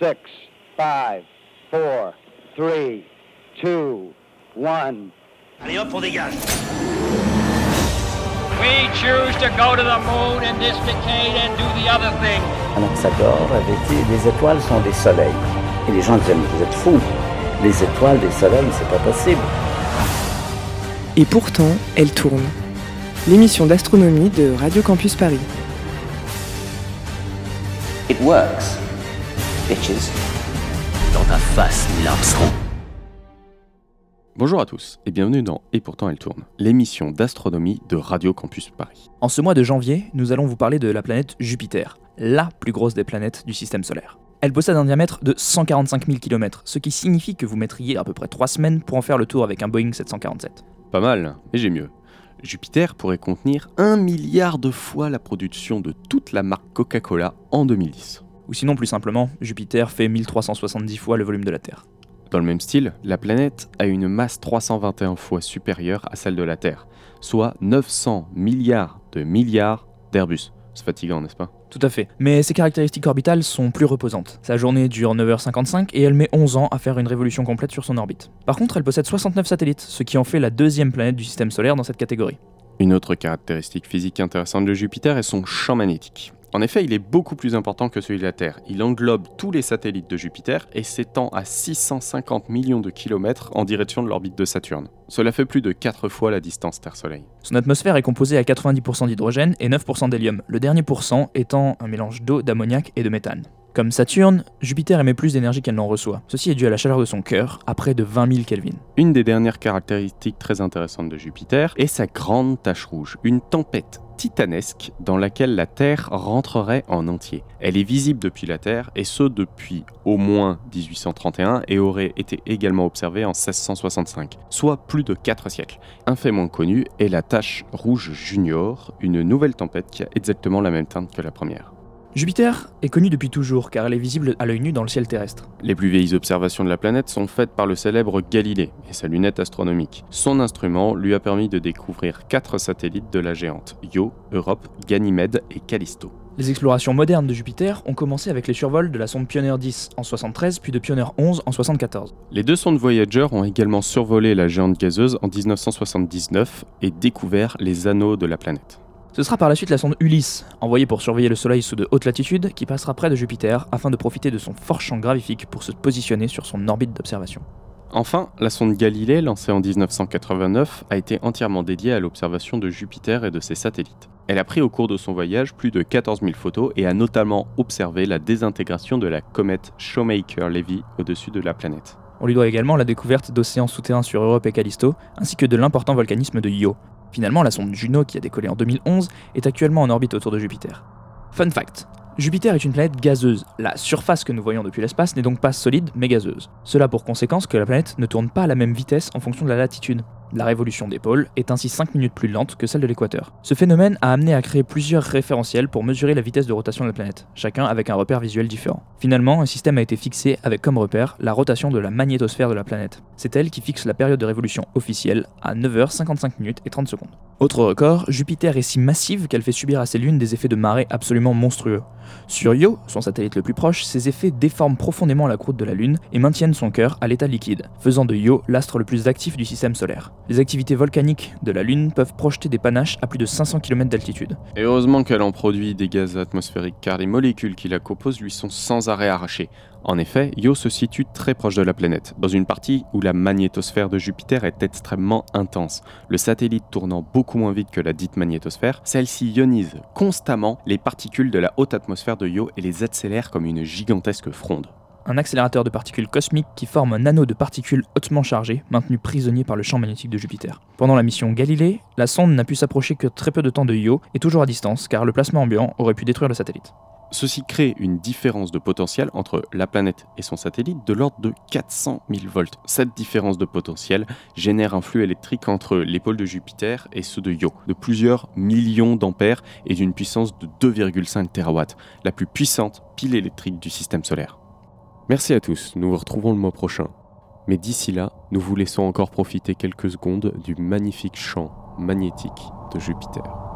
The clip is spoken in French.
6, 5, 4, 3, 2, 1. Allez hop, on dégage We choose to go to the moon in this decade and do the other thing. Anaxagore avait dit les étoiles sont des soleils. Et les gens disaient mais vous êtes fous. Les étoiles, des soleils, c'est pas possible. Et pourtant, elle tourne. L'émission d'astronomie de Radio Campus Paris. It works. Bitches. Dans ta face, Neil Armstrong. Bonjour à tous et bienvenue dans Et pourtant elle tourne, l'émission d'astronomie de Radio Campus Paris. En ce mois de janvier, nous allons vous parler de la planète Jupiter, la plus grosse des planètes du système solaire. Elle possède un diamètre de 145 000 km, ce qui signifie que vous mettriez à peu près 3 semaines pour en faire le tour avec un Boeing 747. Pas mal, mais j'ai mieux. Jupiter pourrait contenir un milliard de fois la production de toute la marque Coca-Cola en 2010. Ou sinon, plus simplement, Jupiter fait 1370 fois le volume de la Terre. Dans le même style, la planète a une masse 321 fois supérieure à celle de la Terre, soit 900 milliards de milliards d'Airbus. C'est fatigant, n'est-ce pas? Tout à fait. Mais ses caractéristiques orbitales sont plus reposantes. Sa journée dure 9h55 et elle met 11 ans à faire une révolution complète sur son orbite. Par contre, elle possède 69 satellites, ce qui en fait la deuxième planète du système solaire dans cette catégorie. Une autre caractéristique physique intéressante de Jupiter est son champ magnétique. En effet, il est beaucoup plus important que celui de la Terre. Il englobe tous les satellites de Jupiter et s'étend à 650 millions de kilomètres en direction de l'orbite de Saturne. Cela fait plus de 4 fois la distance Terre-Soleil. Son atmosphère est composée à 90% d'hydrogène et 9% d'hélium, le dernier pourcent étant un mélange d'eau, d'ammoniac et de méthane. Comme Saturne, Jupiter émet plus d'énergie qu'elle n'en reçoit. Ceci est dû à la chaleur de son cœur, à près de 20 000 Kelvin. Une des dernières caractéristiques très intéressantes de Jupiter est sa grande tache rouge, une tempête titanesque dans laquelle la Terre rentrerait en entier. Elle est visible depuis la Terre et ce depuis au moins 1831 et aurait été également observée en 1665, soit plus de 4 siècles. Un fait moins connu est la tache rouge junior, une nouvelle tempête qui a exactement la même teinte que la première. Jupiter est connue depuis toujours car elle est visible à l'œil nu dans le ciel terrestre. Les plus vieilles observations de la planète sont faites par le célèbre Galilée et sa lunette astronomique. Son instrument lui a permis de découvrir quatre satellites de la géante Io, Europe, Ganymède et Callisto. Les explorations modernes de Jupiter ont commencé avec les survols de la sonde Pioneer 10 en 73 puis de Pioneer 11 en 74. Les deux sondes Voyager ont également survolé la géante gazeuse en 1979 et découvert les anneaux de la planète. Ce sera par la suite la sonde Ulysse, envoyée pour surveiller le Soleil sous de hautes latitudes, qui passera près de Jupiter afin de profiter de son fort champ gravifique pour se positionner sur son orbite d'observation. Enfin, la sonde Galilée, lancée en 1989, a été entièrement dédiée à l'observation de Jupiter et de ses satellites. Elle a pris au cours de son voyage plus de 14 000 photos et a notamment observé la désintégration de la comète Shoemaker-Levy au-dessus de la planète. On lui doit également la découverte d'océans souterrains sur Europe et Callisto, ainsi que de l'important volcanisme de Io, Finalement, la sonde Juno, qui a décollé en 2011, est actuellement en orbite autour de Jupiter. Fun fact Jupiter est une planète gazeuse. La surface que nous voyons depuis l'espace n'est donc pas solide, mais gazeuse. Cela pour conséquence que la planète ne tourne pas à la même vitesse en fonction de la latitude. La révolution des pôles est ainsi 5 minutes plus lente que celle de l'équateur. Ce phénomène a amené à créer plusieurs référentiels pour mesurer la vitesse de rotation de la planète, chacun avec un repère visuel différent. Finalement, un système a été fixé avec comme repère la rotation de la magnétosphère de la planète. C'est elle qui fixe la période de révolution officielle à 9h55 minutes et 30 secondes. Autre record, Jupiter est si massive qu'elle fait subir à ses lunes des effets de marée absolument monstrueux. Sur Io, son satellite le plus proche, ces effets déforment profondément la croûte de la Lune et maintiennent son cœur à l'état liquide, faisant de Io l'astre le plus actif du système solaire. Les activités volcaniques de la Lune peuvent projeter des panaches à plus de 500 km d'altitude. Et heureusement qu'elle en produit des gaz atmosphériques car les molécules qui la composent lui sont sans arrêt arrachées. En effet, Io se situe très proche de la planète, dans une partie où la magnétosphère de Jupiter est extrêmement intense. Le satellite tournant beaucoup moins vite que la dite magnétosphère, celle-ci ionise constamment les particules de la haute atmosphère de Io et les accélère comme une gigantesque fronde. Un accélérateur de particules cosmiques qui forme un anneau de particules hautement chargées, maintenu prisonnier par le champ magnétique de Jupiter. Pendant la mission Galilée, la sonde n'a pu s'approcher que très peu de temps de Io et toujours à distance car le placement ambiant aurait pu détruire le satellite. Ceci crée une différence de potentiel entre la planète et son satellite de l'ordre de 400 000 volts. Cette différence de potentiel génère un flux électrique entre les pôles de Jupiter et ceux de Io, de plusieurs millions d'ampères et d'une puissance de 2,5 TW, la plus puissante pile électrique du système solaire. Merci à tous, nous vous retrouvons le mois prochain. Mais d'ici là, nous vous laissons encore profiter quelques secondes du magnifique champ magnétique de Jupiter.